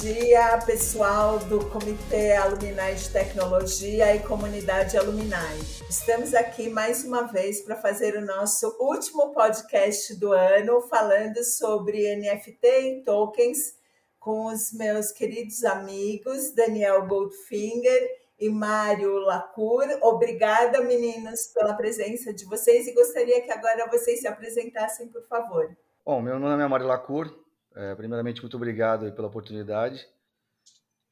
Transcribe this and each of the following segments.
dia, pessoal do Comitê Alumni de Tecnologia e Comunidade Alumni. Estamos aqui mais uma vez para fazer o nosso último podcast do ano, falando sobre NFT e tokens com os meus queridos amigos Daniel Goldfinger e Mário Lacour. Obrigada, meninos, pela presença de vocês e gostaria que agora vocês se apresentassem, por favor. Bom, meu nome é Mário Lacour, é, primeiramente, muito obrigado pela oportunidade.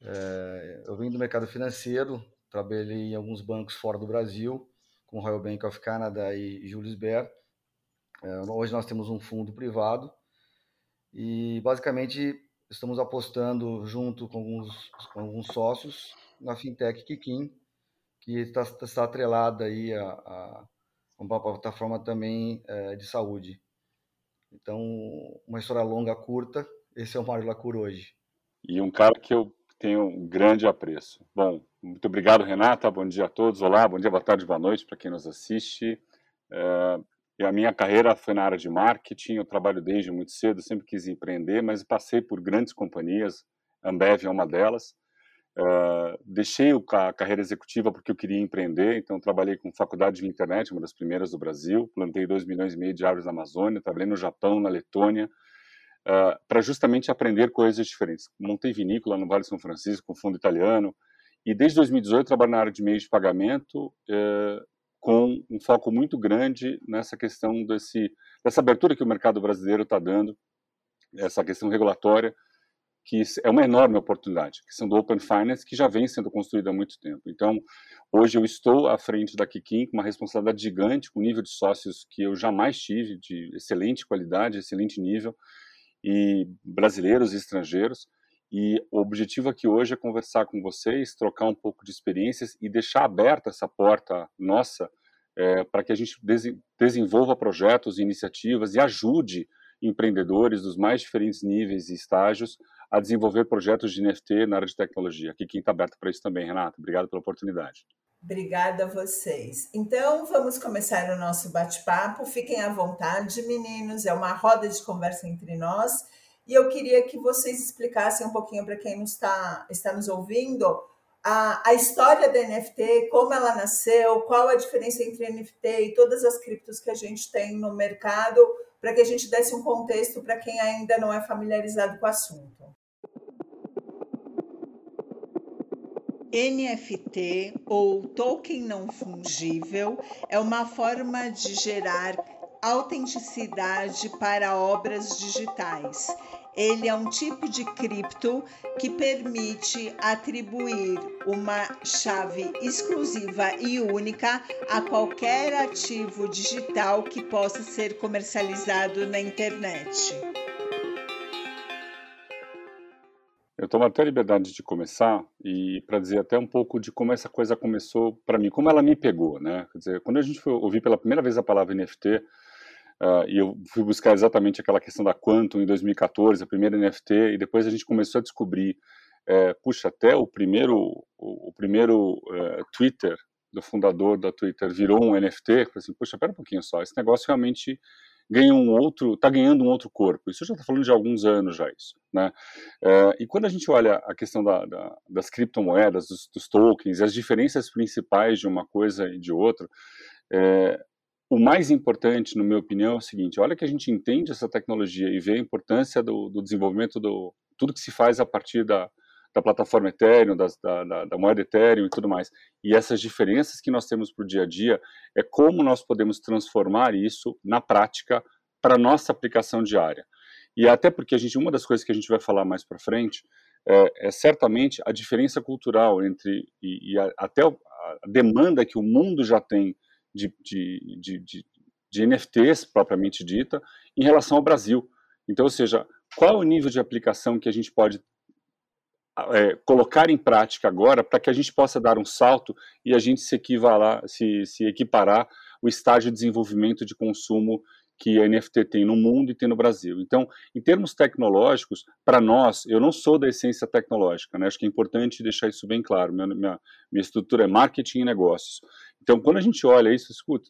É, eu vim do mercado financeiro, trabalhei em alguns bancos fora do Brasil, como Royal Bank of Canada e Julius Baer. É, hoje nós temos um fundo privado e, basicamente, estamos apostando junto com alguns, com alguns sócios na fintech Kikin, que está, está atrelada aí a, a uma plataforma também é, de saúde. Então, uma história longa, curta, esse é o Mário Lacur hoje. E um cara que eu tenho um grande apreço. Bom, muito obrigado, Renata. Bom dia a todos. Olá, bom dia, boa tarde, boa noite para quem nos assiste. É, a minha carreira foi na área de marketing. Eu trabalho desde muito cedo, sempre quis empreender, mas passei por grandes companhias. Ambev é uma delas. Uh, deixei a carreira executiva porque eu queria empreender, então trabalhei com faculdade de internet, uma das primeiras do Brasil, plantei 2 milhões e meio de árvores na Amazônia, trabalhei no Japão, na Letônia, uh, para justamente aprender coisas diferentes. Montei vinícola no Vale de São Francisco, com fundo italiano, e desde 2018 trabalho na área de meios de pagamento, uh, com um foco muito grande nessa questão desse, dessa abertura que o mercado brasileiro está dando, essa questão regulatória, que é uma enorme oportunidade, que são do Open Finance, que já vem sendo construída há muito tempo. Então, hoje eu estou à frente da Kikin com uma responsabilidade gigante, com um nível de sócios que eu jamais tive, de excelente qualidade, excelente nível, e brasileiros e estrangeiros. E o objetivo aqui hoje é conversar com vocês, trocar um pouco de experiências e deixar aberta essa porta nossa é, para que a gente desenvolva projetos e iniciativas e ajude empreendedores dos mais diferentes níveis e estágios a desenvolver projetos de NFT na área de tecnologia. Aqui quem está aberto para isso também, Renata. Obrigado pela oportunidade. Obrigada a vocês. Então, vamos começar o nosso bate-papo. Fiquem à vontade, meninos. É uma roda de conversa entre nós. E eu queria que vocês explicassem um pouquinho para quem nos está, está nos ouvindo a, a história da NFT, como ela nasceu, qual a diferença entre NFT e todas as criptos que a gente tem no mercado, para que a gente desse um contexto para quem ainda não é familiarizado com o assunto. NFT ou token não fungível é uma forma de gerar autenticidade para obras digitais. Ele é um tipo de cripto que permite atribuir uma chave exclusiva e única a qualquer ativo digital que possa ser comercializado na internet. Tomo até a liberdade de começar e para dizer até um pouco de como essa coisa começou para mim, como ela me pegou, né? Quer dizer, quando a gente foi ouvir pela primeira vez a palavra NFT, uh, ah, e eu fui buscar exatamente aquela questão da Quantum em 2014, a primeira NFT, e depois a gente começou a descobrir, é, puxa, até o primeiro, o, o primeiro uh, Twitter do fundador da Twitter virou um NFT, assim, puxa, pera um pouquinho só, esse negócio realmente ganha um outro, está ganhando um outro corpo. Isso já está falando de alguns anos já isso, né? É, e quando a gente olha a questão da, da, das criptomoedas, dos, dos, tokens, as diferenças principais de uma coisa e de outra, é, o mais importante, na minha opinião, é o seguinte: olha que a gente entende essa tecnologia e vê a importância do, do desenvolvimento do tudo que se faz a partir da, da plataforma Ethereum, das, da, da, da, moeda Ethereum e tudo mais. E essas diferenças que nós temos para o dia a dia é como nós podemos transformar isso na prática para nossa aplicação diária. E até porque a gente, uma das coisas que a gente vai falar mais para frente é, é, certamente a diferença cultural entre e, e a, até a demanda que o mundo já tem de, de, de, de, de NFTs propriamente dita em relação ao Brasil. Então, ou seja, qual é o nível de aplicação que a gente pode é, colocar em prática agora para que a gente possa dar um salto e a gente se se, se equiparar o estágio de desenvolvimento de consumo que a NFT tem no mundo e tem no Brasil. Então, em termos tecnológicos, para nós, eu não sou da essência tecnológica, né? acho que é importante deixar isso bem claro. Minha, minha, minha estrutura é marketing e negócios. Então, quando a gente olha isso, escuta,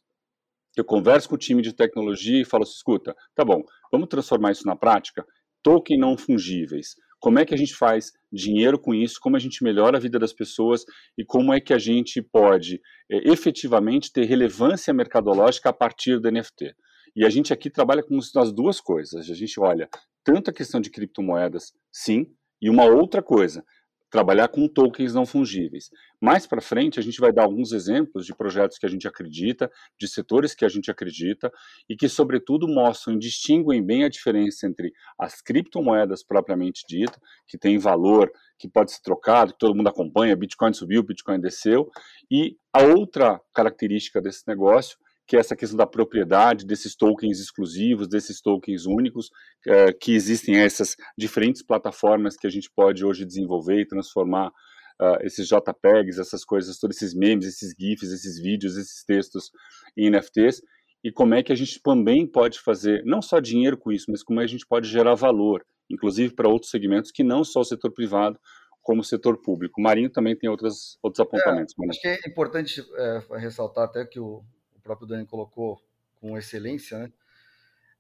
eu converso com o time de tecnologia e falo assim, escuta, tá bom, vamos transformar isso na prática? Token não fungíveis como é que a gente faz dinheiro com isso, como a gente melhora a vida das pessoas e como é que a gente pode é, efetivamente ter relevância mercadológica a partir do NFT. E a gente aqui trabalha com as duas coisas. A gente olha tanto a questão de criptomoedas, sim, e uma outra coisa, trabalhar com tokens não fungíveis. Mais para frente, a gente vai dar alguns exemplos de projetos que a gente acredita, de setores que a gente acredita e que, sobretudo, mostram e distinguem bem a diferença entre as criptomoedas propriamente dita, que tem valor, que pode ser trocado, que todo mundo acompanha, Bitcoin subiu, Bitcoin desceu, e a outra característica desse negócio que é essa questão da propriedade desses tokens exclusivos, desses tokens únicos, é, que existem essas diferentes plataformas que a gente pode hoje desenvolver e transformar uh, esses JPEGs, essas coisas, todos esses memes, esses GIFs, esses vídeos, esses textos em NFTs, e como é que a gente também pode fazer não só dinheiro com isso, mas como é que a gente pode gerar valor, inclusive para outros segmentos que não só o setor privado, como o setor público. O Marinho também tem outras, outros apontamentos. É, acho que é importante é, ressaltar até que o, o próprio Dani colocou com excelência, né?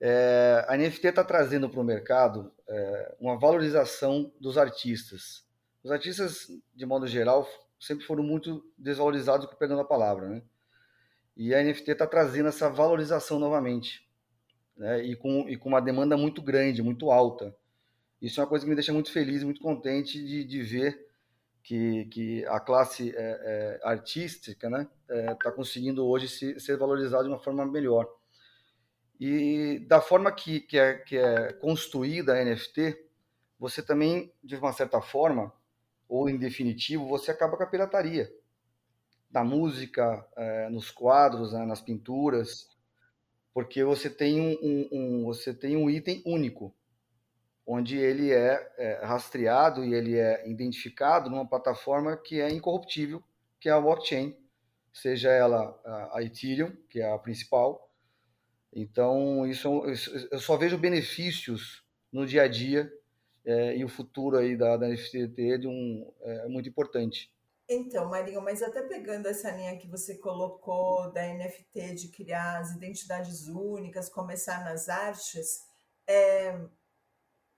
É, a NFT está trazendo para o mercado é, uma valorização dos artistas. Os artistas, de modo geral, sempre foram muito desvalorizados, perdendo a palavra, né? E a NFT está trazendo essa valorização novamente, né? E com, e com uma demanda muito grande, muito alta. Isso é uma coisa que me deixa muito feliz, muito contente de, de ver que, que a classe é, é, artística está né, é, tá conseguindo hoje se, ser valorizada de uma forma melhor. E da forma que, que, é, que é construída a NFT, você também, de uma certa forma, ou em definitivo, você acaba com a pirataria. Na música, é, nos quadros, né, nas pinturas, porque você tem um, um, um, você tem um item único onde ele é, é, rastreado e ele é identificado numa plataforma que é incorruptível, que é a blockchain, seja ela a Ethereum, que é a principal. Então, isso, eu só vejo benefícios no dia a dia é, e o futuro aí da, da NFT de um, é muito importante. Então, Marinho, mas até pegando essa linha que você colocou da NFT de criar as identidades únicas, começar nas artes, é,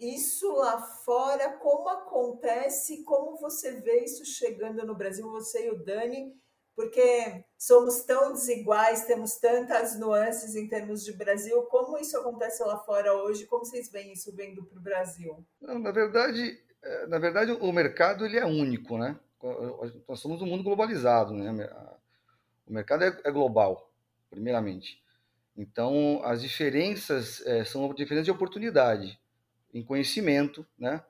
isso lá fora, como acontece, como você vê isso chegando no Brasil, você e o Dani, porque somos tão desiguais, temos tantas nuances em termos de Brasil, como isso acontece lá fora hoje, como vocês veem isso vindo para o Brasil? Não, na verdade, é, na verdade o mercado ele é único, né? Nós somos um mundo globalizado, né? O mercado é, é global, primeiramente. Então, as diferenças é, são diferenças de oportunidade em conhecimento, né?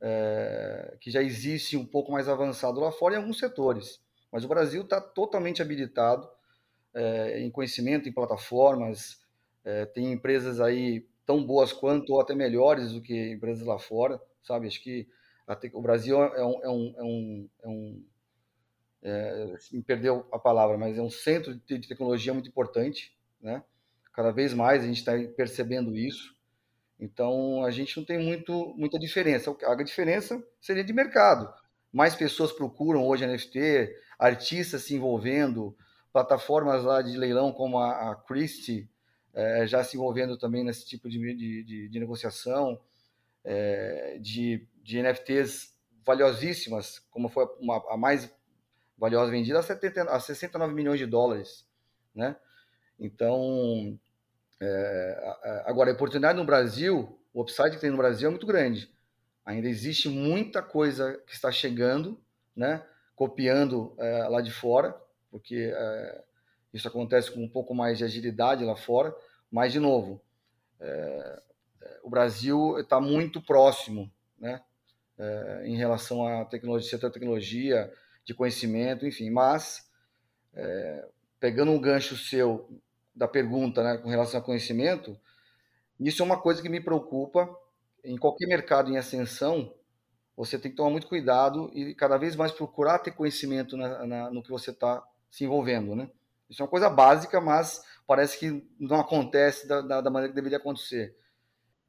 É, que já existe um pouco mais avançado lá fora em alguns setores. Mas o Brasil está totalmente habilitado é, em conhecimento, em plataformas. É, tem empresas aí tão boas quanto ou até melhores do que empresas lá fora, sabe? Acho que até, o Brasil é um, é um, é um, é um é, me perdeu a palavra, mas é um centro de tecnologia muito importante, né? Cada vez mais a gente está percebendo isso. Então, a gente não tem muito, muita diferença. A diferença seria de mercado. Mais pessoas procuram hoje NFT, artistas se envolvendo, plataformas lá de leilão como a, a Christie é, já se envolvendo também nesse tipo de, de, de negociação, é, de, de NFTs valiosíssimas, como foi uma, a mais valiosa vendida, a, 70, a 69 milhões de dólares. Né? Então, é, agora, a oportunidade no Brasil, o upside que tem no Brasil é muito grande. Ainda existe muita coisa que está chegando, né? copiando é, lá de fora, porque é, isso acontece com um pouco mais de agilidade lá fora. Mas, de novo, é, o Brasil está muito próximo né? É, em relação à tecnologia, setor tecnologia, de conhecimento, enfim. Mas, é, pegando um gancho seu da pergunta né, com relação ao conhecimento, isso é uma coisa que me preocupa. Em qualquer mercado em ascensão, você tem que tomar muito cuidado e cada vez mais procurar ter conhecimento na, na, no que você está se envolvendo. Né? Isso é uma coisa básica, mas parece que não acontece da, da, da maneira que deveria acontecer.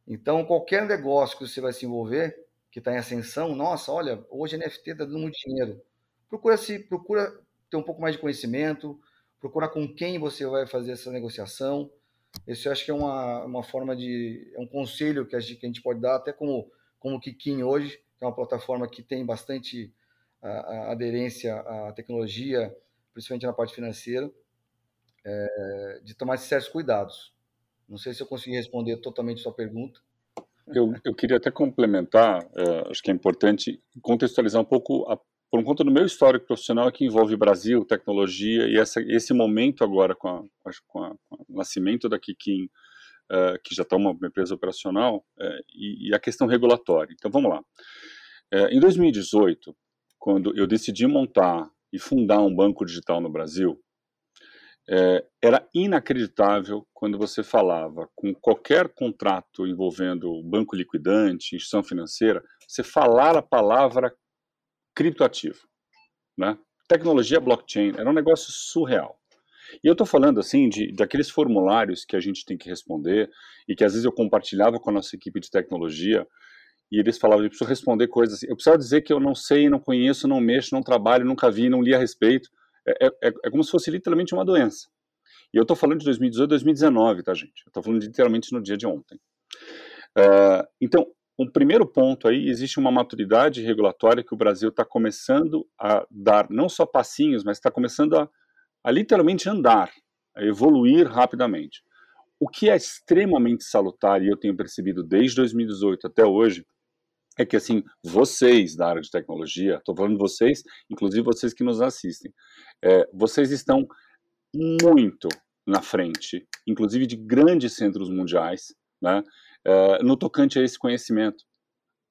Então, qualquer negócio que você vai se envolver, que está em ascensão, nossa, olha, hoje NFT está dando muito dinheiro. Procura se procura ter um pouco mais de conhecimento, procurar com quem você vai fazer essa negociação. Esse eu acho que é uma, uma forma de. é um conselho que a, gente, que a gente pode dar, até como como Kikin hoje, que é uma plataforma que tem bastante a, a aderência à tecnologia, principalmente na parte financeira, é, de tomar certos cuidados. Não sei se eu consegui responder totalmente sua pergunta. Eu, eu queria até complementar, é, acho que é importante contextualizar um pouco, a, por conta do meu histórico profissional que envolve Brasil, tecnologia e essa, esse momento agora com, a, com, a, com o nascimento da Kikin, é, que já está uma empresa operacional, é, e, e, a questão regulatória. Então vamos lá. É, em 2018, quando eu decidi montar e fundar um banco digital no Brasil, é, era inacreditável quando você falava com qualquer contrato envolvendo banco liquidante, instituição financeira, você falar a palavra criptoativo, né? Tecnologia blockchain era um negócio surreal. E eu estou falando assim de daqueles formulários que a gente tem que responder e que às vezes eu compartilhava com a nossa equipe de tecnologia e eles falavam, eu preciso responder coisas assim. Eu preciso dizer que eu não sei, não conheço, não mexo, não trabalho, nunca vi, não li a respeito. É, é, é como se fosse literalmente uma doença. E eu estou falando de 2018, 2019, tá, gente? Estou falando de, literalmente no dia de ontem. Uh, então, um primeiro ponto aí, existe uma maturidade regulatória que o Brasil está começando a dar, não só passinhos, mas está começando a, a literalmente andar, a evoluir rapidamente. O que é extremamente salutar, e eu tenho percebido desde 2018 até hoje, é que assim, vocês da área de tecnologia, estou falando vocês, inclusive vocês que nos assistem, é, vocês estão muito na frente, inclusive de grandes centros mundiais, né, é, no tocante a esse conhecimento.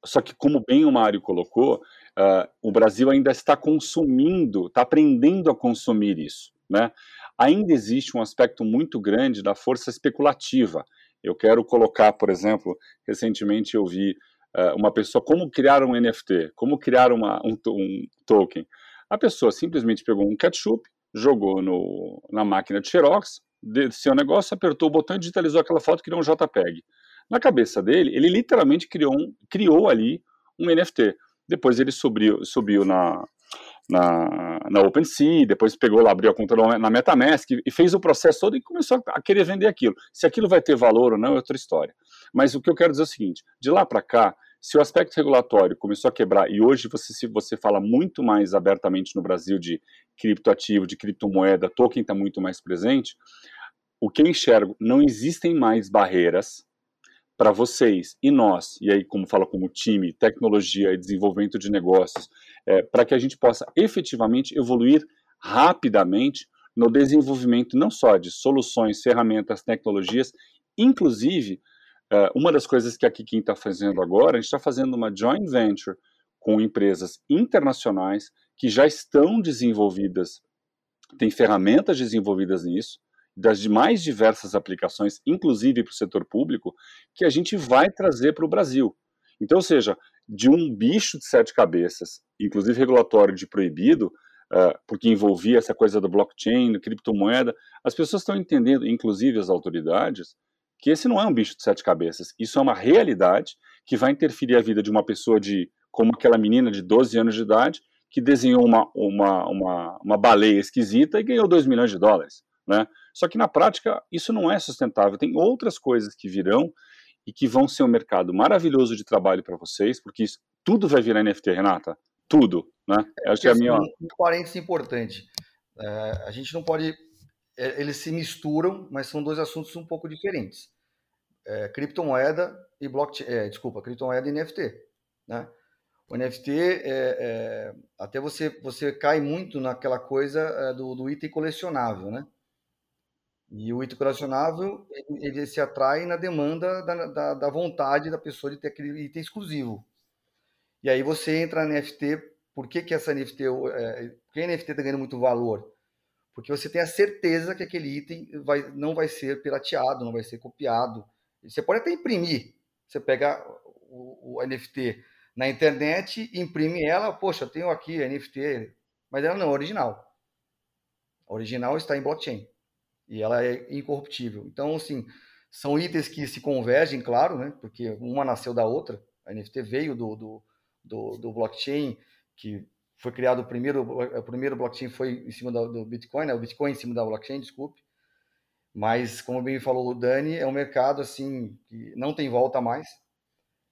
Só que, como bem o Mário colocou, uh, o Brasil ainda está consumindo, está aprendendo a consumir isso. Né? Ainda existe um aspecto muito grande da força especulativa. Eu quero colocar, por exemplo, recentemente eu vi uh, uma pessoa como criar um NFT, como criar uma, um, um, token. A pessoa simplesmente pegou um ketchup, jogou no, na máquina de Xerox, desceu o negócio, apertou o botão e digitalizou aquela foto e criou um JPEG. Na cabeça dele, ele literalmente criou, um, criou ali um NFT. Depois ele subiu, subiu na, na, na OpenSea, depois pegou lá, abriu a conta na MetaMask e fez o processo todo e começou a querer vender aquilo. Se aquilo vai ter valor ou não é outra história. Mas o que eu quero dizer é o seguinte: de lá para cá, se o aspecto regulatório começou a quebrar e hoje você se você fala muito mais abertamente no Brasil de criptoativo, de criptomoeda, token está muito mais presente. O que eu enxergo, não existem mais barreiras para vocês e nós, e aí como fala como time, tecnologia e desenvolvimento de negócios, é, para que a gente possa efetivamente evoluir rapidamente no desenvolvimento não só de soluções, ferramentas, tecnologias, inclusive é, uma das coisas que a Kikin está fazendo agora, a gente está fazendo uma joint venture com empresas internacionais que já estão desenvolvidas, tem ferramentas desenvolvidas nisso, das mais diversas aplicações, inclusive para o setor público, que a gente vai trazer para o Brasil. Então, ou seja, de um bicho de sete cabeças, inclusive regulatório de proibido, uh, porque envolvia essa coisa do blockchain, criptomoeda, as pessoas estão entendendo, inclusive as autoridades, que esse não é um bicho de sete cabeças, isso é uma realidade que vai interferir a vida de uma pessoa de, como aquela menina de 12 anos de idade, que desenhou uma, uma, uma, uma baleia esquisita e ganhou 2 milhões de dólares. Né? Só que na prática isso não é sustentável. Tem outras coisas que virão e que vão ser um mercado maravilhoso de trabalho para vocês, porque isso, tudo vai virar NFT, Renata. Tudo, né? É, Acho que é a minha. Um parênteses importante. É, a gente não pode. É, eles se misturam, mas são dois assuntos um pouco diferentes. É, criptomoeda e blockchain. É, desculpa, criptomoeda e NFT. Né? O NFT, é, é, até você, você cai muito naquela coisa é, do, do item colecionável, né? E o item colecionável, ele, ele se atrai na demanda da, da, da, vontade da pessoa de ter aquele item exclusivo. E aí você entra na NFT, por que, que essa NFT, é, que a NFT está ganhando muito valor? Porque você tem a certeza que aquele item vai, não vai ser pirateado, não vai ser copiado. Você pode até imprimir. Você pega o, o NFT na internet, imprime ela, poxa, eu tenho aqui a NFT, mas ela não é original. A original está em blockchain e ela é incorruptível. Então, assim, são itens que se convergem, claro, né? Porque uma nasceu da outra. A NFT veio do, do, do, do blockchain, que foi criado o primeiro, o primeiro blockchain foi em cima do, do Bitcoin, né? O Bitcoin em cima da blockchain, desculpe. Mas, como bem falou o Dani, é um mercado assim que não tem volta mais.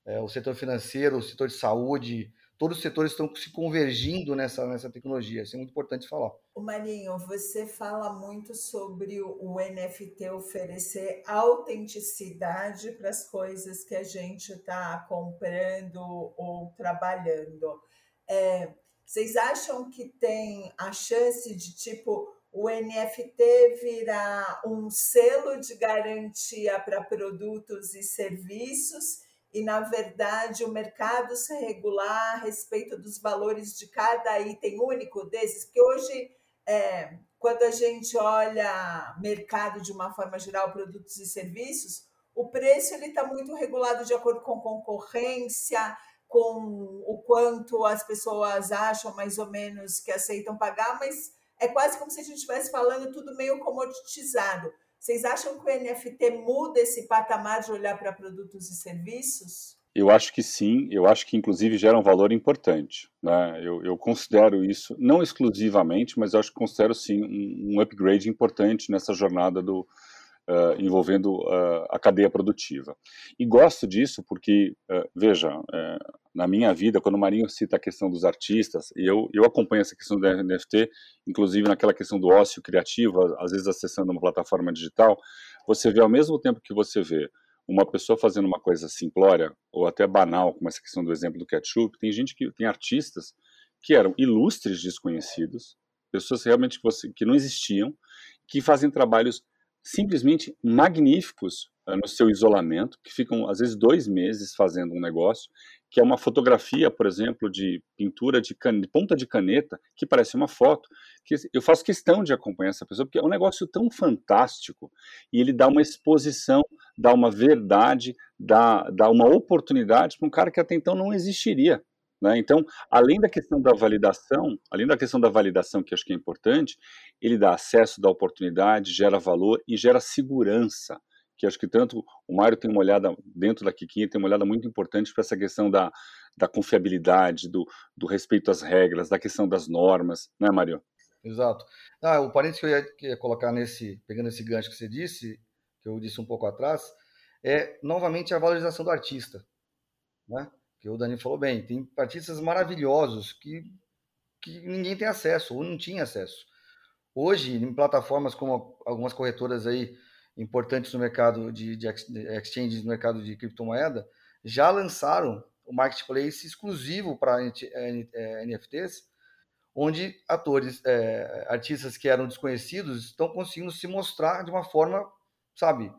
é, o setor financeiro, o setor de saúde, todos os setores estão se convergindo nessa, nessa tecnologia. Isso é muito importante falar. O Marinho, você fala muito sobre o NFT oferecer autenticidade para as coisas que a gente está comprando ou trabalhando. É, vocês acham que tem a chance de, tipo, o NFT virar um selo de garantia para produtos e serviços e, na verdade, o mercado se regular a respeito dos valores de cada item único desses? Porque hoje, é, quando a gente olha mercado de uma forma geral, produtos e serviços, o preço está muito regulado de acordo com concorrência, com o quanto as pessoas acham mais ou menos que aceitam pagar, mas é quase como se a gente estivesse falando tudo meio comoditizado. Vocês acham que o NFT muda esse patamar de olhar para produtos e serviços? Eu acho que sim, eu acho que inclusive gera um valor importante. Né? Eu, eu considero isso, não exclusivamente, mas eu acho que considero sim um, um upgrade importante nessa jornada do, uh, envolvendo uh, a cadeia produtiva. E gosto disso porque, uh, veja, na minha vida, quando o Marinho cita a questão dos artistas, e eu, eu acompanho essa questão do NFT, inclusive naquela questão do ócio criativo, às vezes acessando uma plataforma digital, você vê ao mesmo tempo que você vê uma pessoa fazendo uma coisa simplória ou até banal, como essa questão do exemplo do ketchup, tem gente que tem artistas que eram ilustres desconhecidos, pessoas realmente que, você, que não existiam, que fazem trabalhos simplesmente magníficos uh, no seu isolamento, que ficam às vezes dois meses fazendo um negócio que é uma fotografia, por exemplo, de pintura de, de, ponta de caneta, que parece uma foto, que eu faço questão de acompanhar essa pessoa, porque é um negócio tão fantástico, e ele dá uma exposição, dá uma verdade, dá, dá uma oportunidade para um cara que até então não existiria. Né? Então, além da questão da validação, além da questão da validação, que acho que é importante, ele dá acesso, dá oportunidade, gera valor e gera segurança que acho que tanto o Mário tem uma olhada dentro da Kikinha, tem uma olhada muito importante para essa questão da, da confiabilidade, do, do respeito às regras, da questão das normas, né, Mário? Exato. Ah, o parênteses que eu ia, que ia colocar nesse, pegando esse gancho que você disse, que eu disse um pouco atrás, é novamente a valorização do artista, né? Que o Dani falou bem, tem artistas maravilhosos que, que ninguém tem acesso ou não tinha acesso. Hoje, em plataformas como algumas corretoras aí importantes no mercado de, de exchanges, no mercado de criptomoeda, já lançaram o marketplace exclusivo para NFTs, onde atores, é, artistas que eram desconhecidos estão conseguindo se mostrar de uma forma, sabe,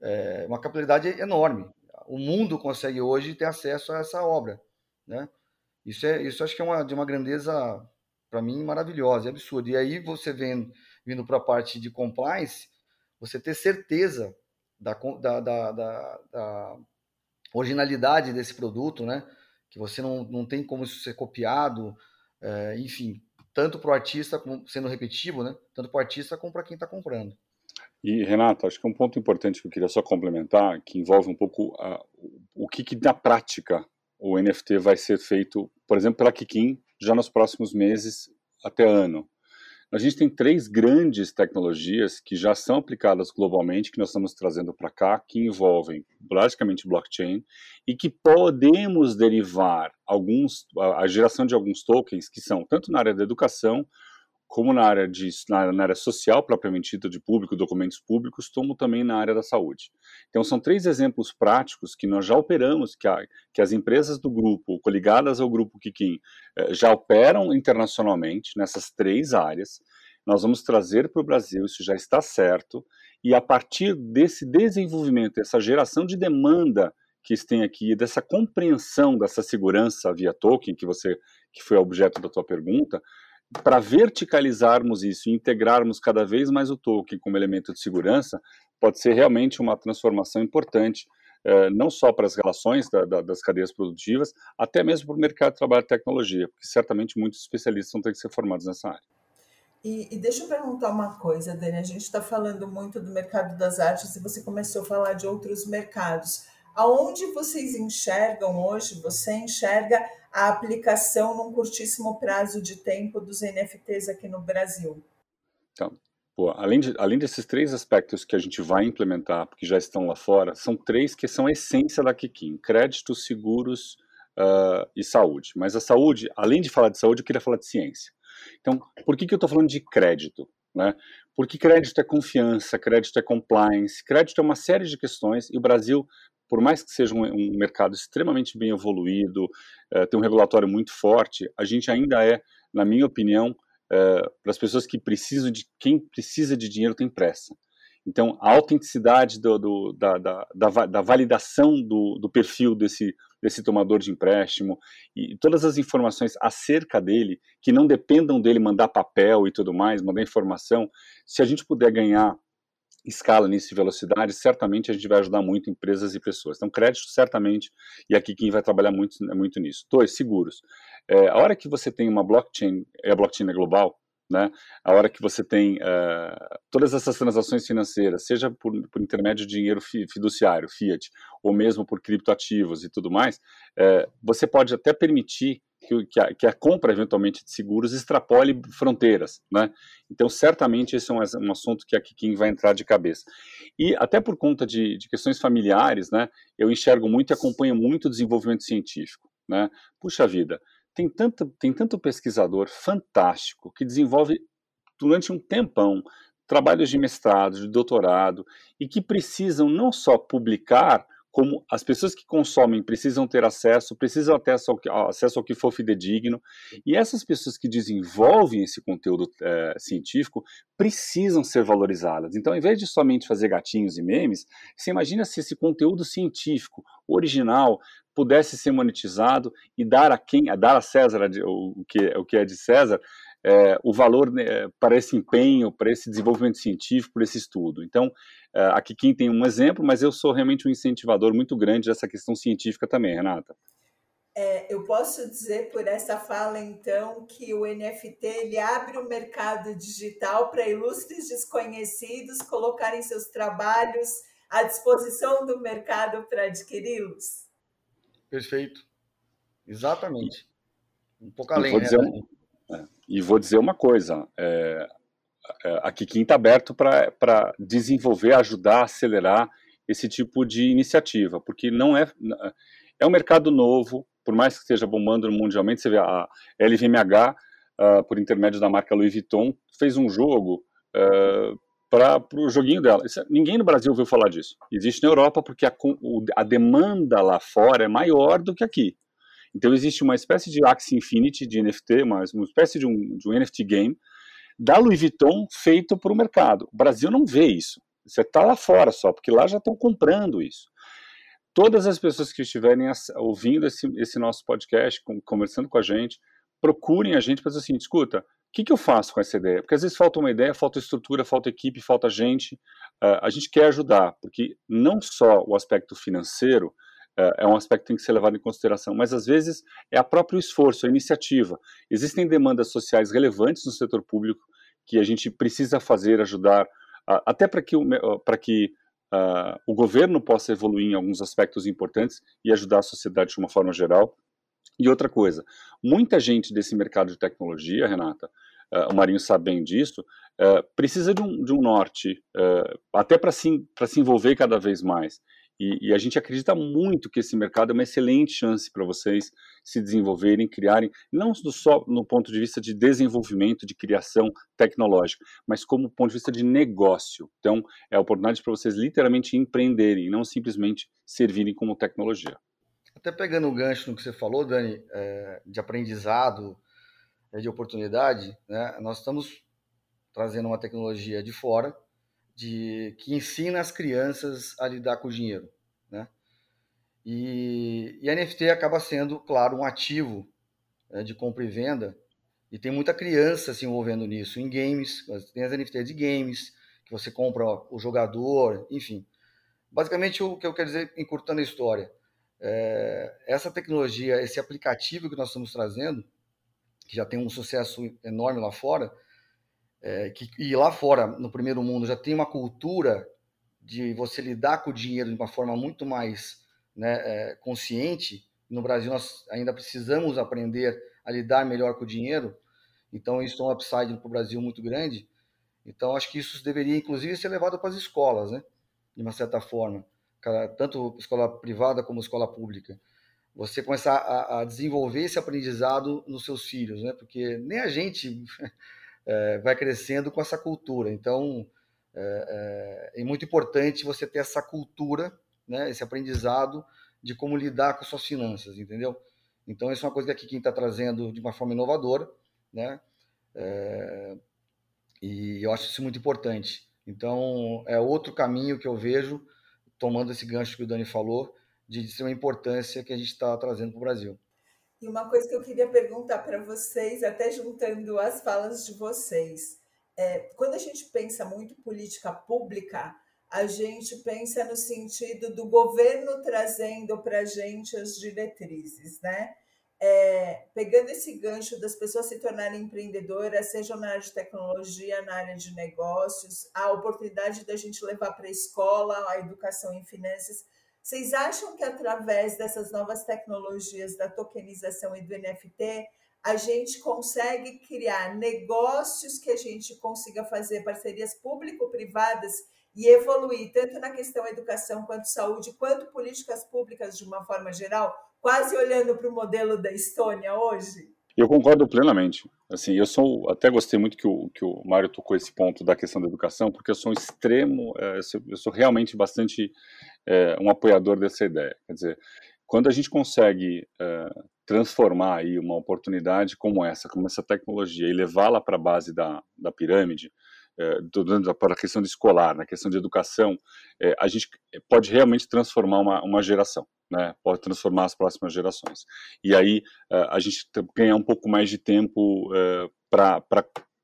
é, uma capilaridade enorme. O mundo consegue hoje ter acesso a essa obra, né? Isso é, isso acho que é uma, de uma grandeza para mim maravilhosa, é absurdo. E aí você vem vindo para a parte de compliance, você ter certeza da, da, da, da, da originalidade desse produto, né? Que você não, não tem como isso ser copiado, é, enfim, tanto para o artista, sendo repetitivo, né? Tanto para o artista como para quem está comprando. E, Renato, acho que um ponto importante que eu queria só complementar, que envolve um pouco o que, que, na prática o NFT vai ser feito, por exemplo, pela Kikin, já nos próximos meses até ano. A gente tem três grandes tecnologias que já são aplicadas globalmente, que nós estamos trazendo para cá, que envolvem basicamente blockchain e que podemos derivar alguns, a geração de alguns tokens que são tanto na área da educação como na área, de, na, na, área social, propriamente dita, de público, documentos públicos, como também na área da saúde. Então, são três exemplos práticos que nós já operamos, que, a, que as empresas do grupo, coligadas ao grupo Kikin, eh, já operam internacionalmente nessas três áreas. Nós vamos trazer para o Brasil, isso já está certo, e a partir desse desenvolvimento, essa geração de demanda que tem aqui, dessa compreensão dessa segurança via token, que você que foi objeto da tua pergunta, para verticalizarmos isso e integrarmos cada vez mais o token como elemento de segurança, pode ser realmente uma transformação importante, eh, não só para as relações da, da, das cadeias produtivas, até mesmo para o mercado de trabalho e tecnologia, porque certamente muitos especialistas vão ter que ser formados nessa área. E, e deixa eu perguntar uma coisa, Dani, a gente está falando muito do mercado das artes e você começou a falar de outros mercados. Aonde vocês enxergam hoje, você enxerga a aplicação num curtíssimo prazo de tempo dos NFTs aqui no Brasil? Então, além, de, além desses três aspectos que a gente vai implementar, porque já estão lá fora, são três que são a essência da Kikin: crédito, seguros uh, e saúde. Mas a saúde, além de falar de saúde, eu queria falar de ciência. Então, por que, que eu estou falando de crédito? Né? Porque crédito é confiança, crédito é compliance, crédito é uma série de questões e o Brasil, por mais que seja um, um mercado extremamente bem evoluído, uh, tem um regulatório muito forte, a gente ainda é, na minha opinião, uh, para as pessoas que precisam de quem precisa de dinheiro tem pressa. Então, a autenticidade do, do, da, da, da, da, validação do, do perfil desse, desse tomador de empréstimo e todas as informações acerca dele, que não dependam dele mandar papel e tudo mais, mandar informação, se a gente puder ganhar escala nisso e velocidade, certamente a gente vai ajudar muito empresas e pessoas. Então, crédito, certamente, e aqui quem vai trabalhar muito, muito nisso. Dois, seguros. É, a hora que você tem uma blockchain, a blockchain é global, né? A hora que você tem uh, todas essas transações financeiras, seja por, por, intermédio de dinheiro fiduciário, fiat, ou mesmo por criptoativos e tudo mais, uh, você pode até permitir que, que, a, que, a, compra eventualmente de seguros extrapole fronteiras, né? Então, certamente esse é um, um assunto que a Kikin vai entrar de cabeça. E até por conta de, de questões familiares, né? Eu enxergo muito e acompanho muito o desenvolvimento científico, né? Puxa vida, tem tanto, tem tanto pesquisador fantástico que desenvolve durante um tempão trabalhos de mestrado, de doutorado, e que precisam não só publicar, como as pessoas que consomem precisam ter acesso, precisam ter acesso ao que, for fidedigno, e essas pessoas que desenvolvem esse conteúdo é, científico precisam ser valorizadas. Então, ao invés de somente fazer gatinhos e memes, você imagina se esse conteúdo científico original pudesse ser monetizado e dar a quem, dar a César o que, o que é de César, é, o valor né, para esse empenho, para esse desenvolvimento científico, para esse estudo. Então, é, aqui quem tem um exemplo, mas eu sou realmente um incentivador muito grande dessa questão científica também, Renata. É, eu posso dizer por essa fala, então, que o NFT ele abre o mercado digital para ilustres desconhecidos colocarem seus trabalhos à disposição do mercado para adquiri-los? Perfeito. Exatamente. Um pouco além, né? É, e vou dizer uma coisa, é, é, a Kikin está aberto para desenvolver, ajudar, acelerar esse tipo de iniciativa, porque não é é um mercado novo, por mais que esteja bombando mundialmente, você vê a LVMH, uh, ah, por intermédio da marca Louis Vuitton, fez um jogo uh, para o joguinho dela. Isso, ninguém no Brasil ouviu falar disso. Existe na Europa porque a, a, demanda lá fora é maior do que aqui. Então existe uma espécie de Axie Infinity de NFT, uma, uma espécie de um, de um NFT game da Louis Vuitton feito para o mercado. O Brasil não vê isso. Você está lá fora só, porque lá já estão comprando isso. Todas as pessoas que estiverem ouvindo esse, esse nosso podcast, conversando com a gente, procurem a gente para dizer assim, escuta, que, que eu faço com essa ideia? Porque às vezes falta uma ideia, falta estrutura, falta equipe, falta gente. Uh, a gente quer ajudar, porque não só o aspecto financeiro é um aspecto que tem que ser levado em consideração, mas às vezes é a próprio esforço, a iniciativa. Existem demandas sociais relevantes no setor público que a gente precisa fazer, ajudar, uh, até para que, para que o governo possa evoluir em alguns aspectos importantes e ajudar a sociedade de uma forma geral. E outra coisa, muita gente desse mercado de tecnologia, Renata, uh, o Marinho sabe bem disso, uh, precisa de um, de um norte, uh, até para se, se envolver cada vez mais. E, e, a gente acredita muito que esse mercado é uma excelente chance para vocês se desenvolverem, criarem, não só no ponto de vista de desenvolvimento, de criação tecnológica, mas como ponto de vista de negócio. Então, é a oportunidade para vocês literalmente empreenderem, não simplesmente servirem como tecnologia. Até pegando o gancho no que você falou, Dani, é, de aprendizado, é, de oportunidade, né? nós estamos trazendo uma tecnologia de fora de que ensina as crianças a lidar com o dinheiro, né? E, e a NFT acaba sendo, claro, um ativo é, de compra e venda e tem muita criança se envolvendo nisso, em games, tem as NFTs de games, que você compra o jogador, enfim. Basicamente, o que eu quero dizer, encurtando a história, é, essa tecnologia, esse aplicativo que nós estamos trazendo, que já tem um sucesso enorme lá fora, é, que, e lá fora, no primeiro mundo, já tem uma cultura de você lidar com o dinheiro de uma forma muito mais né, é, consciente. No Brasil, nós ainda precisamos aprender a lidar melhor com o dinheiro, então isso é um upside para o Brasil muito grande. Então, acho que isso deveria, inclusive, ser levado para as escolas, né? de uma certa forma, tanto escola privada como escola pública. Você começar a, a desenvolver esse aprendizado nos seus filhos, né? porque nem a gente é, vai crescendo com essa cultura. Então, é, é, é, muito importante você ter essa cultura, né? esse aprendizado de como lidar com suas finanças, entendeu? Então, isso é uma coisa que a Kikin está trazendo de uma forma inovadora, né? É, e eu acho isso muito importante. Então, é outro caminho que eu vejo, tomando esse gancho que o Dani falou, de extrema importância que a gente está trazendo para o Brasil. E uma coisa que eu queria perguntar para vocês, até juntando as falas de vocês, é, quando a gente pensa muito política pública, a gente pensa no sentido do governo trazendo para a gente as diretrizes, né? é, pegando esse gancho das pessoas se tornarem empreendedoras, seja na área de tecnologia, na área de negócios, a oportunidade da gente levar para a escola a educação em finanças. Vocês acham que através dessas novas tecnologias da tokenização e do NFT, a gente consegue criar negócios que a gente consiga fazer parcerias público-privadas e evoluir tanto na questão educação quanto saúde, quanto políticas públicas de uma forma geral, quase olhando para o modelo da Estônia hoje? Eu concordo plenamente. Assim, eu sou até gostei muito que o que o Mário tocou esse ponto da questão da educação, porque eu sou um extremo, é, eu sou realmente bastante é, um apoiador dessa ideia. Quer dizer, quando a gente consegue é, transformar aí uma oportunidade como essa, como essa tecnologia, e levá-la para a base da, da pirâmide, é, para a questão de escolar, na questão de educação, é, a gente pode realmente transformar uma, uma geração né, pode transformar as próximas gerações. E aí uh, a gente ganha um pouco mais de tempo uh, para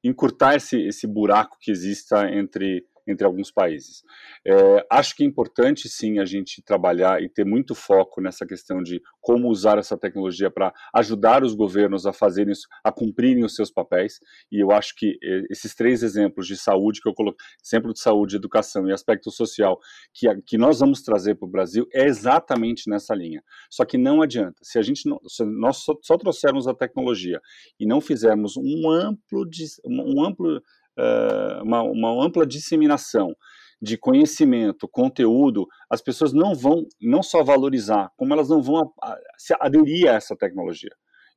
encurtar esse, esse buraco que exista entre entre alguns países. É, acho que é importante, sim, a gente trabalhar e ter muito foco nessa questão de como usar essa tecnologia para ajudar os governos a fazerem isso, a cumprirem os seus papéis. E eu acho que é, esses três exemplos de saúde que eu coloquei, exemplo de saúde, educação e aspecto social, que, que nós vamos trazer para o Brasil, é exatamente nessa linha. Só que não adianta. Se a gente não, se nós só, só trouxermos a tecnologia e não fizermos um amplo, um amplo uh, uma, uma ampla disseminação de conhecimento, conteúdo, as pessoas não vão não só valorizar, como elas não vão a, a, se aderir a essa tecnologia.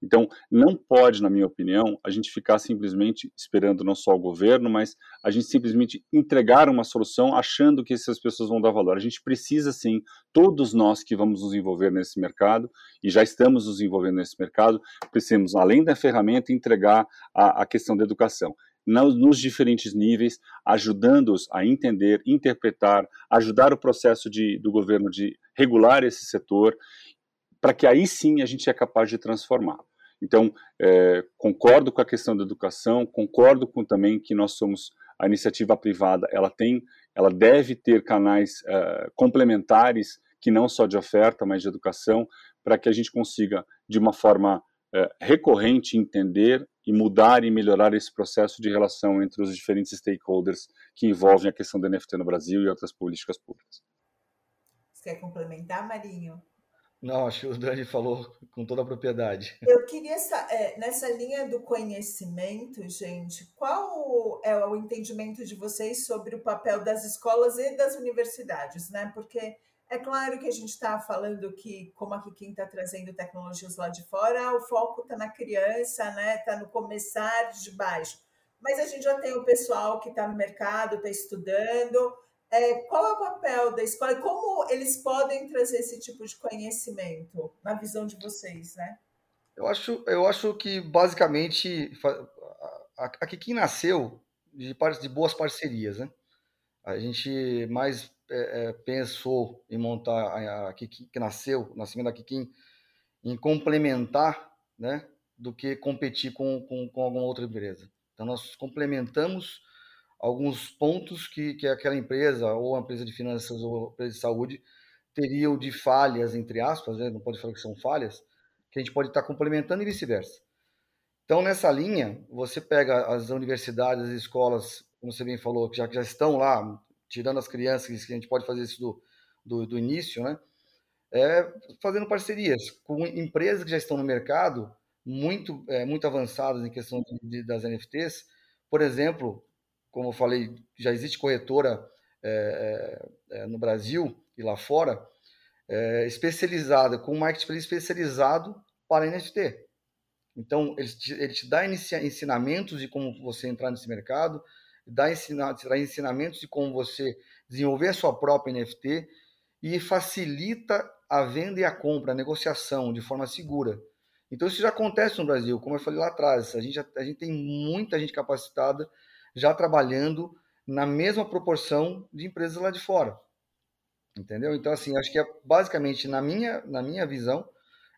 Então, não pode, na minha opinião, a gente ficar simplesmente esperando não só o governo, mas a gente simplesmente entregar uma solução achando que essas pessoas vão dar valor. A gente precisa, sim, todos nós que vamos nos envolver nesse mercado, e já estamos nos envolvendo nesse mercado, precisamos, além da ferramenta, entregar a, a questão da educação nos diferentes níveis, ajudando-os a entender, interpretar, ajudar o processo de, do governo de regular esse setor, para que aí sim a gente é capaz de transformar. Então, é, concordo com a questão da educação, concordo com também que nós somos a iniciativa privada, ela tem, ela deve ter canais uh, complementares que não só de oferta, mas de educação, para que a gente consiga de uma forma uh, recorrente entender, e mudar e melhorar esse processo de relação entre os diferentes stakeholders que envolvem a questão do NFT no Brasil e outras políticas públicas. Você quer complementar, Marinho? Não, acho que o Dani falou com toda a propriedade. Eu queria, é, nessa linha do conhecimento, gente, qual é o entendimento de vocês sobre o papel das escolas e das universidades, né? Porque é claro que a gente está falando que, como aqui quem está trazendo tecnologias lá de fora, o foco está na criança, né? Está no começar de baixo. Mas a gente já tem o pessoal que está no mercado, está estudando. É, qual é o papel da escola como eles podem trazer esse tipo de conhecimento na visão de vocês, né? Eu acho, eu acho que basicamente a, a Kikin nasceu de, de boas parcerias, né? A gente mais é, é, pensou em montar a, Kikin, que nasceu, o nascimento da Kikin, em complementar, né, do que competir com, com, com alguma outra empresa. Então, nós complementamos alguns pontos que, que aquela empresa, ou a empresa de finanças, ou a empresa de saúde, teriam de falhas, entre aspas, né, não pode falar que são falhas, que a gente pode estar complementando e vice-versa. Então, nessa linha, você pega as universidades, as escolas, como você bem falou, que já, já estão lá tirando as crianças, que a gente pode fazer isso do, do, do início, né? É fazendo parcerias com empresas que já estão no mercado, muito, é, muito avançadas em questão de, de, das NFTs. Por exemplo, como eu falei, já existe corretora é, é, no Brasil e lá fora, é, especializada, com um marketplace especializado para NFT. Então, ele te, ele te dá ensinamentos de como você entrar nesse mercado, dá, ensina, dá ensinamentos de como você desenvolver a sua própria NFT e facilita a venda e a compra, a negociação de forma segura. Então, isso já acontece no Brasil, como eu falei lá atrás. A gente, a gente tem muita gente capacitada já trabalhando na mesma proporção de empresas lá de fora. Entendeu? Então, assim, acho que é, basicamente, na minha, na minha visão,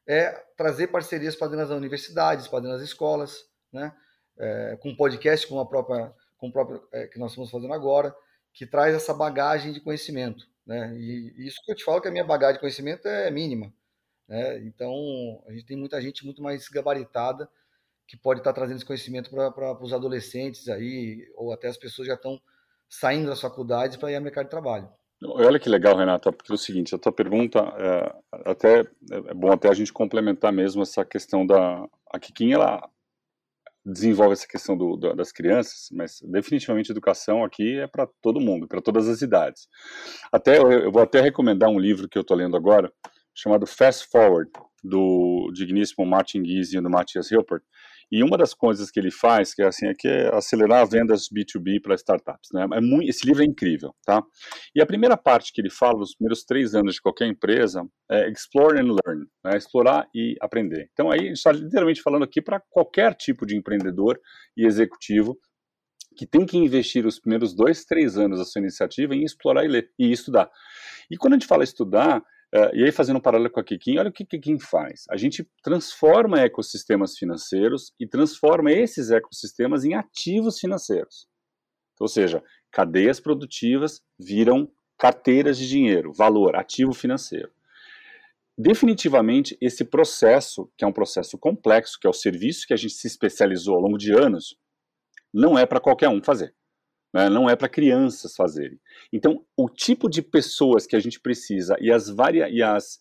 é trazer parcerias para dentro das universidades, para dentro das escolas, né? É, com podcast, com a própria, próprio é, que nós estamos fazendo agora, que traz essa bagagem de conhecimento, né? E, e isso que eu te falo que a minha bagagem de conhecimento é mínima, né? Então a gente tem muita gente muito mais gabaritada que pode estar trazendo esse conhecimento para os adolescentes aí ou até as pessoas já estão saindo das faculdades para ir ao mercado de trabalho. Olha que legal, Renata, porque é o seguinte, a tua pergunta, é, até é bom até a gente complementar mesmo essa questão da... A Kikin, ela desenvolve essa questão do, do, das crianças, mas definitivamente educação aqui é para todo mundo, para todas as idades. Até eu, vou até recomendar um livro que eu estou lendo agora, chamado Fast Forward, do digníssimo Martin Gies e do Matthias Hilpert, e uma das coisas que ele faz, que é assim, é que é acelerar vendas B2B para startups, né? É muito, esse livro é incrível, tá? E a primeira parte que ele fala, nos primeiros três anos de qualquer empresa, é explore and learn, né? explorar e aprender. Então aí a gente está literalmente falando aqui para qualquer tipo de empreendedor e executivo que tem que investir os primeiros dois, três anos da sua iniciativa em explorar e ler e estudar. E quando a gente fala estudar, e aí, fazendo um paralelo com a Kikin, olha o que a Kikin faz. A gente transforma ecossistemas financeiros e transforma esses ecossistemas em ativos financeiros. Ou seja, cadeias produtivas viram carteiras de dinheiro, valor, ativo financeiro. Definitivamente, esse processo, que é um processo complexo, que é o serviço que a gente se especializou ao longo de anos, não é para qualquer um fazer né? não é para crianças fazerem. Então, o tipo de pessoas que a gente precisa e as, varia, e as,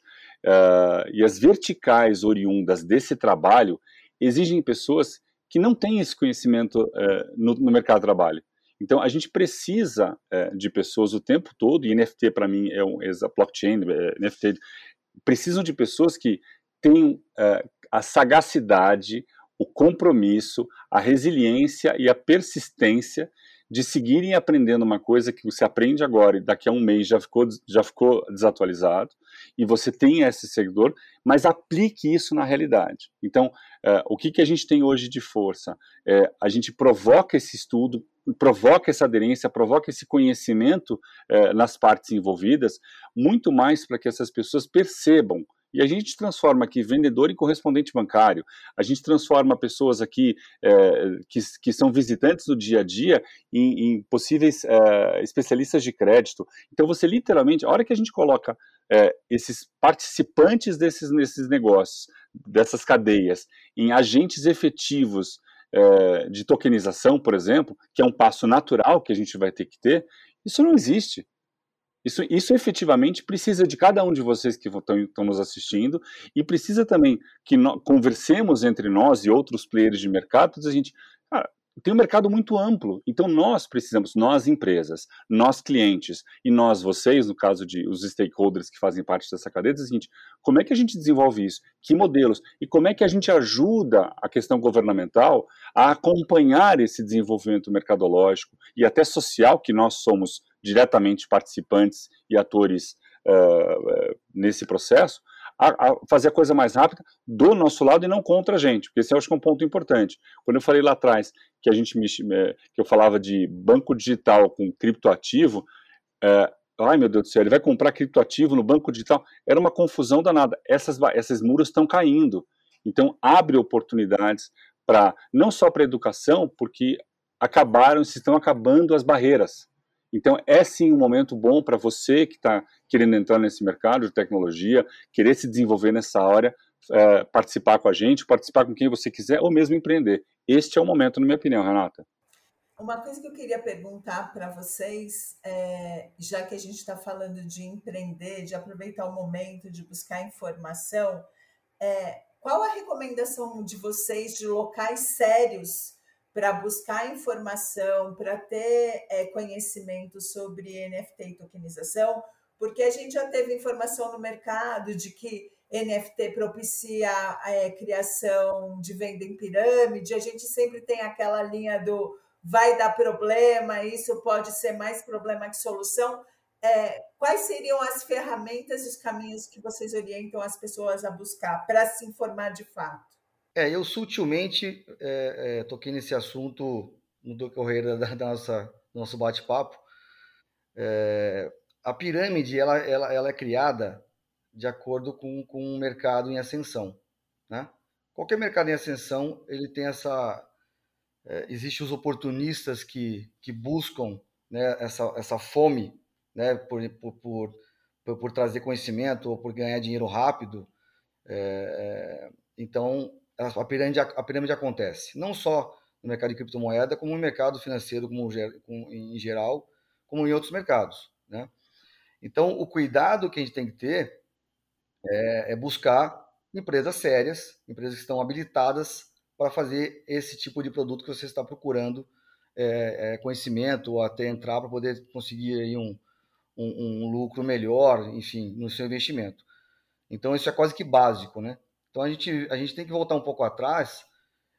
uh, e as verticais oriundas desse trabalho exigem pessoas que não têm esse conhecimento uh, no, no, mercado de trabalho. Então, a gente precisa uh, de pessoas o tempo todo, e NFT para mim é um é blockchain, é, NFT, precisam de pessoas que tenham a sagacidade, o compromisso, a resiliência e a persistência de seguirem aprendendo uma coisa que você aprende agora e daqui a um mês já ficou, já ficou desatualizado, e você tem esse seguidor, mas aplique isso na realidade. Então, uh, o que, que a gente tem hoje de força? É, a gente provoca esse estudo, provoca essa aderência, provoca esse conhecimento uh, nas partes envolvidas, muito mais para que essas pessoas percebam e a gente transforma aqui vendedor em correspondente bancário, a gente transforma pessoas aqui é, que, que são visitantes do dia a dia em, em possíveis é, especialistas de crédito. Então você literalmente, a hora que a gente coloca é, esses participantes desses, desses negócios, dessas cadeias, em agentes efetivos é, de tokenização, por exemplo, que é um passo natural que a gente vai ter que ter, isso não existe. Isso, isso efetivamente precisa de cada um de vocês que estão nos assistindo e precisa também que conversemos entre nós e outros players de mercado, a gente, cara, tem um mercado muito amplo, então nós precisamos, nós empresas, nós clientes e nós vocês, no caso de os stakeholders que fazem parte dessa cadeia, diz o seguinte, como é que a gente desenvolve isso? Que modelos? E como é que a gente ajuda a questão governamental a acompanhar esse desenvolvimento mercadológico e até social que nós somos diretamente participantes e atores uh, nesse processo, a, a, fazer a coisa mais rápida do nosso lado e não contra a gente, porque esse eu acho que é um ponto importante. Quando eu falei lá atrás que a gente me, que eu falava de banco digital com criptoativo, é, ai meu Deus do céu, ele vai comprar criptoativo no banco digital, era uma confusão danada. Essas, esses muros estão caindo. Então abre oportunidades para não só para a educação, porque acabaram, se estão acabando as barreiras. Então, é sim um momento bom para você que está querendo entrar nesse mercado de tecnologia, querer se desenvolver nessa área, é, participar com a gente, participar com quem você quiser, ou mesmo empreender. Este é o momento, na minha opinião, Renata. Uma coisa que eu queria perguntar para vocês, é, já que a gente está falando de empreender, de aproveitar o momento, de buscar informação, é, qual a recomendação de vocês de locais sérios para buscar informação, para ter é, conhecimento sobre NFT e tokenização, porque a gente já teve informação no mercado de que NFT propicia a é, criação de venda em pirâmide, a gente sempre tem aquela linha do vai dar problema, isso pode ser mais problema que solução. É, quais seriam as ferramentas e os caminhos que vocês orientam as pessoas a buscar para se informar de fato? É, eu sutilmente é, é, toquei nesse assunto no decorrer da, da nossa do nosso bate-papo. É, a pirâmide ela, ela, ela é criada de acordo com, com um mercado em ascensão. Né? Qualquer mercado em ascensão, ele tem essa... É, Existem os oportunistas que, que buscam né, essa, essa fome né, por, por, por, por trazer conhecimento ou por ganhar dinheiro rápido. É, é, então, a pirâmide, a pirâmide acontece, não só no mercado de criptomoeda, como no mercado financeiro como, em geral, como em outros mercados. Né? Então, o cuidado que a gente tem que ter é, é buscar empresas sérias, empresas que estão habilitadas para fazer esse tipo de produto que você está procurando é, é, conhecimento ou até entrar para poder conseguir aí um, um, um, lucro melhor, enfim, no seu investimento. Então isso é quase que básico, né? Então a gente, a gente tem que voltar um pouco atrás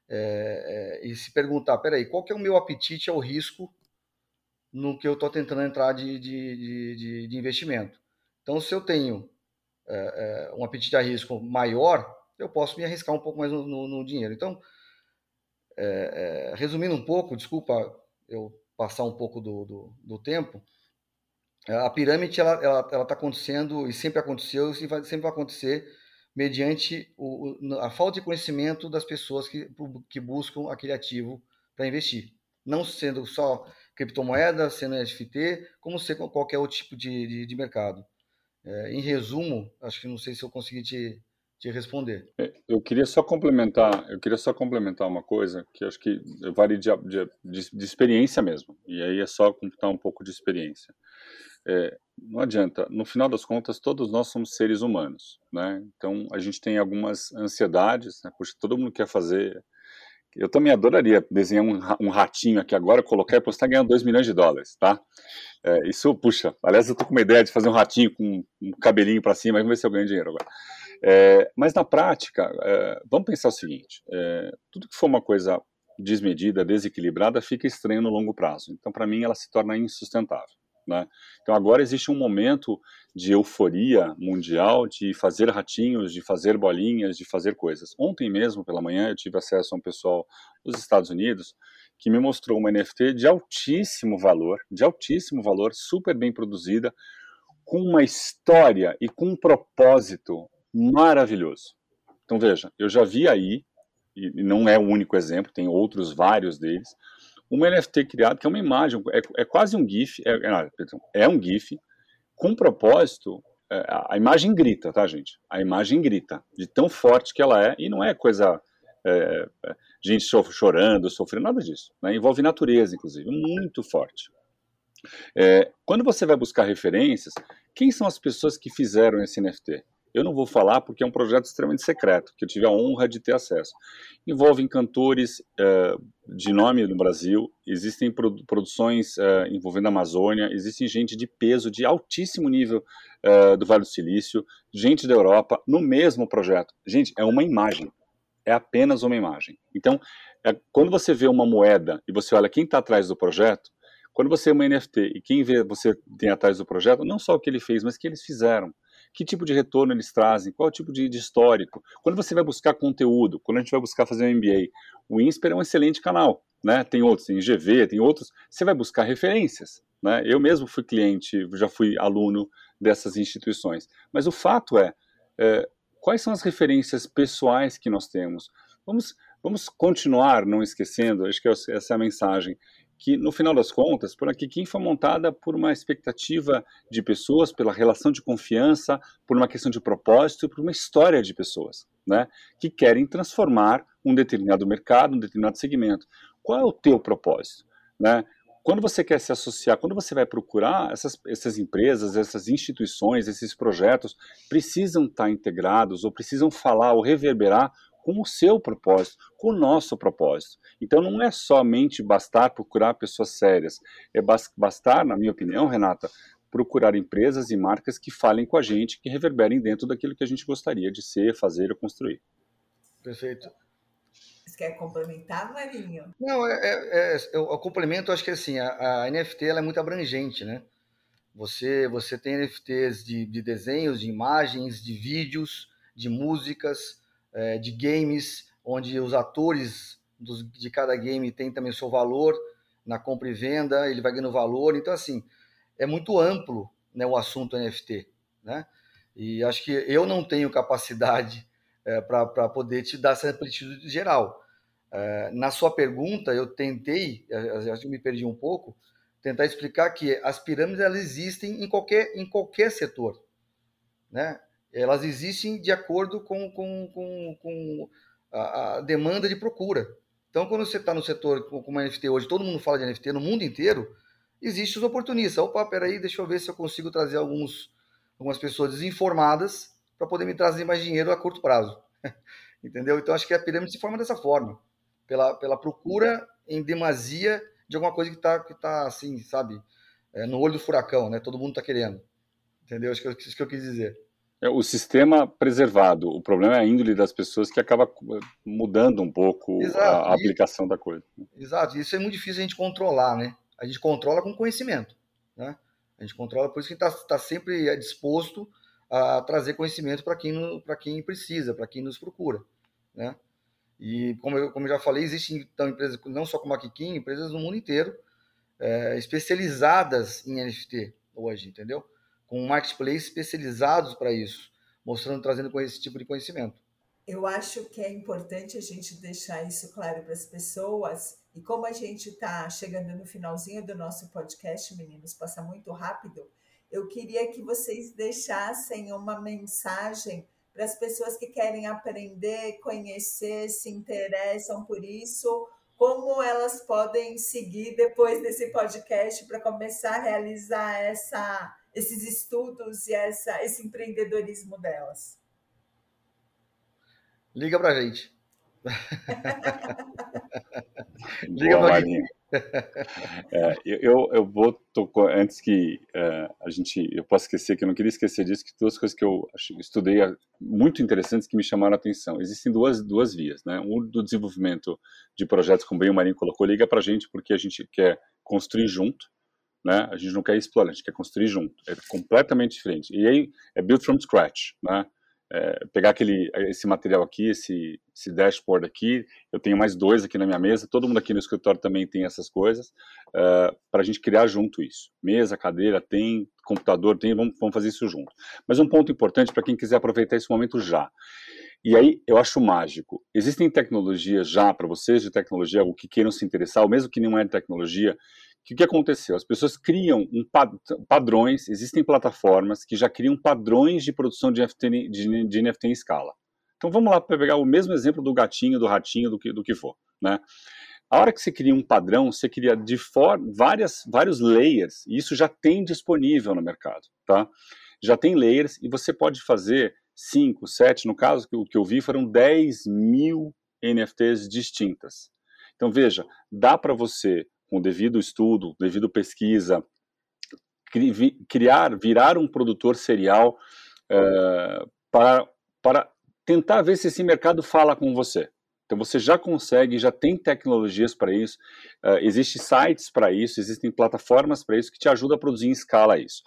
é, é, e se perguntar, peraí, qual que é o meu apetite ao risco no que eu estou tentando entrar de, de, de, de investimento? Então se eu tenho é, é, um apetite a risco maior, eu posso me arriscar um pouco mais no, no, no dinheiro. Então, é, é, resumindo um pouco, desculpa eu passar um pouco do, do, do tempo, a pirâmide ela está tá acontecendo e sempre aconteceu e vai, sempre vai acontecer mediante o, a falta de conhecimento das pessoas que, que buscam aquele ativo para investir. Não sendo só criptomoeda, sendo NFT, como ser qualquer outro tipo de, de, de mercado. É, em resumo, acho que não sei se eu consegui te, te responder. É, eu queria só complementar, eu queria só complementar uma coisa que acho que vale de, de, de experiência mesmo. E aí é só computar um pouco de experiência. É, não adianta. No final das contas, todos nós somos seres humanos, né? Então a gente tem algumas ansiedades, né? Puxa, todo mundo quer fazer eu também adoraria desenhar um, um ratinho aqui agora, colocar e postar ganhando 2 milhões de dólares, tá? É, isso, puxa, aliás, eu tô com uma ideia de fazer um ratinho com um cabelinho para cima, vamos ver se eu ganho dinheiro agora. É, mas na prática, é, vamos pensar o seguinte: é, tudo que for uma coisa desmedida, desequilibrada, fica estranho no longo prazo. Então, para mim, ela se torna insustentável. Né? Então agora existe um momento de euforia mundial de fazer ratinhos, de fazer bolinhas, de fazer coisas. Ontem mesmo, pela manhã, eu tive acesso a um pessoal dos Estados Unidos que me mostrou uma NFT de altíssimo valor, de altíssimo valor, super bem produzida, com uma história e com um propósito maravilhoso. Então veja, eu já vi aí, e não é o único exemplo, tem outros vários deles, uma NFT criada que é uma imagem, é, é quase um GIF, é, é, é um GIF com propósito. É, a imagem grita, tá, gente? A imagem grita de tão forte que ela é e não é coisa é, é gente chorando, sofrendo, nada disso. Né? Envolve natureza, inclusive, muito forte. É, quando você vai buscar referências, quem são as pessoas que fizeram esse NFT? Eu não vou falar porque é um projeto extremamente secreto, que eu tive a honra de ter acesso. Envolvem cantores uh, de nome no Brasil, existem produ produções uh, envolvendo a Amazônia, existem gente de peso, de altíssimo nível uh, do Vale do Silício, gente da Europa, no mesmo projeto. Gente, é uma imagem, é apenas uma imagem. Então, é, quando você vê uma moeda e você olha quem está atrás do projeto, quando você é uma NFT e quem vê você tem atrás do projeto, não só o que ele fez, mas o que eles fizeram que tipo de retorno eles trazem, qual é o tipo de, de, histórico. Quando você vai buscar conteúdo, quando a gente vai buscar fazer um MBA, o INSPER é um excelente canal, né? Tem outros, tem GV, tem outros. Você vai buscar referências, né? Eu mesmo fui cliente, já fui aluno dessas instituições. Mas o fato é, é quais são as referências pessoais que nós temos? Vamos, vamos continuar não esquecendo, acho que essa é a mensagem, que no final das contas, por aqui, quem foi montada por uma expectativa de pessoas, pela relação de confiança, por uma questão de propósito, por uma história de pessoas, né, que querem transformar um determinado mercado, um determinado segmento. Qual é o teu propósito, né? Quando você quer se associar, quando você vai procurar essas, essas empresas, essas instituições, esses projetos precisam estar integrados ou precisam falar ou reverberar com o seu propósito, com o nosso propósito. Então não é somente bastar procurar pessoas sérias, é bastar, na minha opinião, Renata, procurar empresas e marcas que falem com a gente, que reverberem dentro daquilo que a gente gostaria de ser, fazer ou construir. Perfeito. Você quer complementar, Marinho? Não, é, é, é, eu, complemento, acho que assim, a, a NFT ela é muito abrangente, né? Você, você tem NFTs de, de desenhos, de imagens, de vídeos, de músicas, é, de games, onde os atores dos, de cada game têm também seu valor na compra e venda, ele vai ganhando valor. Então, assim, é muito amplo né, o assunto NFT, né? E acho que eu não tenho capacidade é, para poder te dar essa amplitude geral. É, na sua pergunta, eu tentei, é, acho que me perdi um pouco, tentar explicar que as pirâmides elas existem em qualquer, em qualquer setor, né? Elas existem de acordo com, com, com, com a, a, demanda de procura. Então, quando você está no setor como NFT hoje, todo mundo fala de NFT no mundo inteiro, existem os oportunistas. Opa, peraí, deixa eu ver se eu consigo trazer alguns, algumas pessoas desinformadas para poder me trazer mais dinheiro a curto prazo. Entendeu? Então acho que a pirâmide se forma dessa forma, pela, pela procura em demasia de alguma coisa que está que tá, assim, sabe, é, no olho do furacão, né? Todo mundo está querendo. Entendeu? Acho que é isso que eu quis dizer. É o sistema preservado. O problema é a índole das pessoas que acaba mudando um pouco Exato, a, a aplicação da coisa. Exato. Isso é muito difícil a gente controlar, né? A gente controla com conhecimento, né? A gente controla, por isso que está tá sempre disposto a trazer conhecimento para quem, quem precisa, para quem nos procura, né? E como eu, como eu já falei, existem então empresas, não só como a Kikin, empresas no mundo inteiro é, especializadas em NFT hoje, entendeu? Com marketplace especializados para isso, mostrando, trazendo esse tipo de conhecimento. Eu acho que é importante a gente deixar isso claro para as pessoas. E como a gente está chegando no finalzinho do nosso podcast, meninos, passa muito rápido eu queria que vocês deixassem uma mensagem para as pessoas que querem aprender, conhecer, se interessam por isso, como elas podem seguir depois desse podcast para começar a realizar essa, esses estudos e essa, esse empreendedorismo delas. Liga para a gente. Liga para a gente. É, eu, eu vou tocar, antes que uh, a gente, eu possa esquecer, que eu não queria esquecer disso, que duas coisas que eu estudei muito interessantes que me chamaram a atenção. Existem duas, duas vias, né? Um do desenvolvimento de projetos, como bem o Marinho colocou, liga para a gente porque a gente quer construir junto, né? A gente não quer explorar, a gente quer construir junto. É completamente diferente. E aí é build from scratch, né? é, pegar aquele, esse material aqui, esse, esse dashboard aqui, eu tenho mais dois aqui na minha mesa, todo mundo aqui no escritório também tem essas coisas, uh, para a gente criar junto isso. Mesa, cadeira, tem, computador, tem, vamos, vamos fazer isso junto. Mas um ponto importante para quem quiser aproveitar esse momento já. E aí eu acho mágico. Existem tecnologias já, para vocês de tecnologia, o que queiram se interessar, ou mesmo que não é de tecnologia, que o que aconteceu? As pessoas criam um padrões, existem plataformas que já criam padrões de produção de NFT, de, de NFT em escala. Então vamos lá para pegar o mesmo exemplo do gatinho, do ratinho, do que, do que for. Né? A hora que você cria um padrão, você cria de for, várias, vários layers, e isso já tem disponível no mercado. Tá? Já tem layers, e você pode fazer 5, 7, no caso o que eu vi foram 10 mil NFTs distintas. Então veja, dá para você com devido estudo, devido pesquisa, criar, virar um produtor serial uh, para, para tentar ver se esse mercado fala com você. Então você já consegue, já tem tecnologias para isso, uh, existem sites para isso, existem plataformas para isso que te ajudam a produzir em escala isso.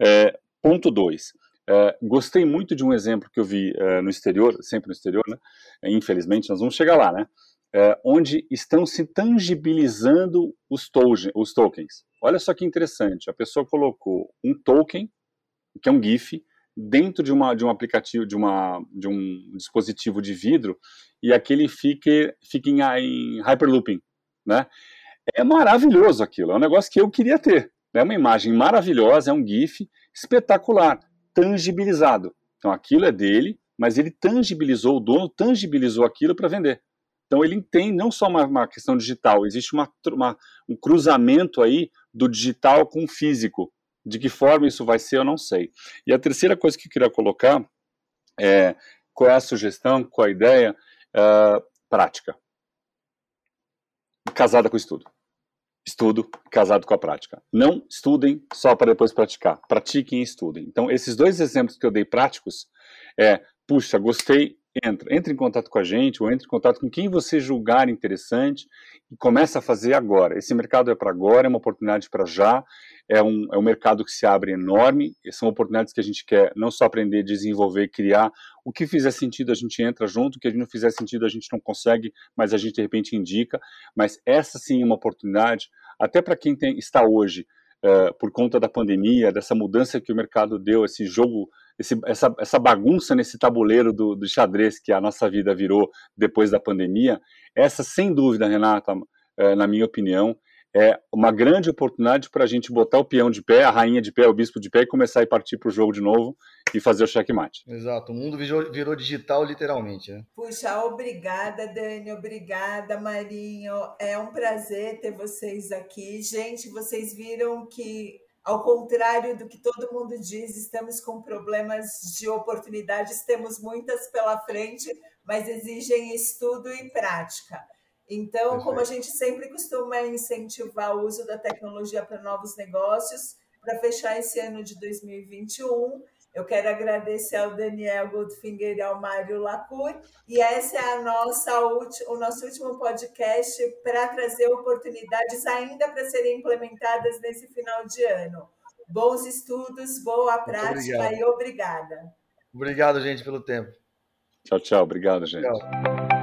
Uh, ponto 2. Uh, gostei muito de um exemplo que eu vi no exterior, sempre no exterior, né? infelizmente nós vamos chegar lá, né? É, onde estão se tangibilizando os, token, os tokens. Olha só que interessante, a pessoa colocou um token, que é um GIF, dentro de, uma, de um aplicativo, de, uma, de um dispositivo de vidro, e aquele fique, fique em, em hyperlooping, né? É maravilhoso aquilo, é um negócio que eu queria ter. É uma imagem maravilhosa, é um GIF espetacular, tangibilizado. Então aquilo é dele, mas ele tangibilizou, o dono tangibilizou aquilo para vender. Então ele tem não só uma, uma questão digital, existe uma, uma, um cruzamento aí do digital com o físico. De que forma isso vai ser, eu não sei. E a terceira coisa que eu queria colocar é qual é a sugestão, qual é a ideia, uh, prática. Casada com estudo. Estudo casado com a prática. Não estudem só para depois praticar. Pratiquem e estudem. Então, esses dois exemplos que eu dei práticos é, puxa, gostei, entra. Entre em contato com a gente ou entre em contato com quem você julgar interessante e começa a fazer agora. Esse mercado é para agora, é uma oportunidade para já, é um, é um mercado que se abre enorme, são oportunidades que a gente quer não só aprender, desenvolver, criar. O que fizer sentido a gente entra junto, o que não fizer sentido a gente não consegue, mas a gente de repente indica. Mas essa sim é uma oportunidade, até para quem tem, está hoje, uh, por conta da pandemia, dessa mudança que o mercado deu, esse jogo esse, essa, essa bagunça nesse tabuleiro do, do xadrez que a nossa vida virou depois da pandemia, essa, sem dúvida, Renata, é, na minha opinião, é uma grande oportunidade para a gente botar o peão de pé, a rainha de pé, o bispo de pé e começar a partir para o jogo de novo e fazer o checkmate. Exato, o mundo virou, virou digital literalmente. Né? Puxa, obrigada, Dani, obrigada, Marinho. É um prazer ter vocês aqui. Gente, vocês viram que ao contrário do que todo mundo diz, estamos com problemas de oportunidades, temos muitas pela frente, mas exigem estudo e prática. Então, como a gente sempre costuma incentivar o uso da tecnologia para novos negócios, para fechar esse ano de 2021, eu quero agradecer ao Daniel Goldfinger e ao Mário Lacour. E esse é a nossa, o nosso último podcast para trazer oportunidades ainda para serem implementadas nesse final de ano. Bons estudos, boa prática e obrigada. Obrigado, gente, pelo tempo. Tchau, tchau. Obrigado, gente. Tchau.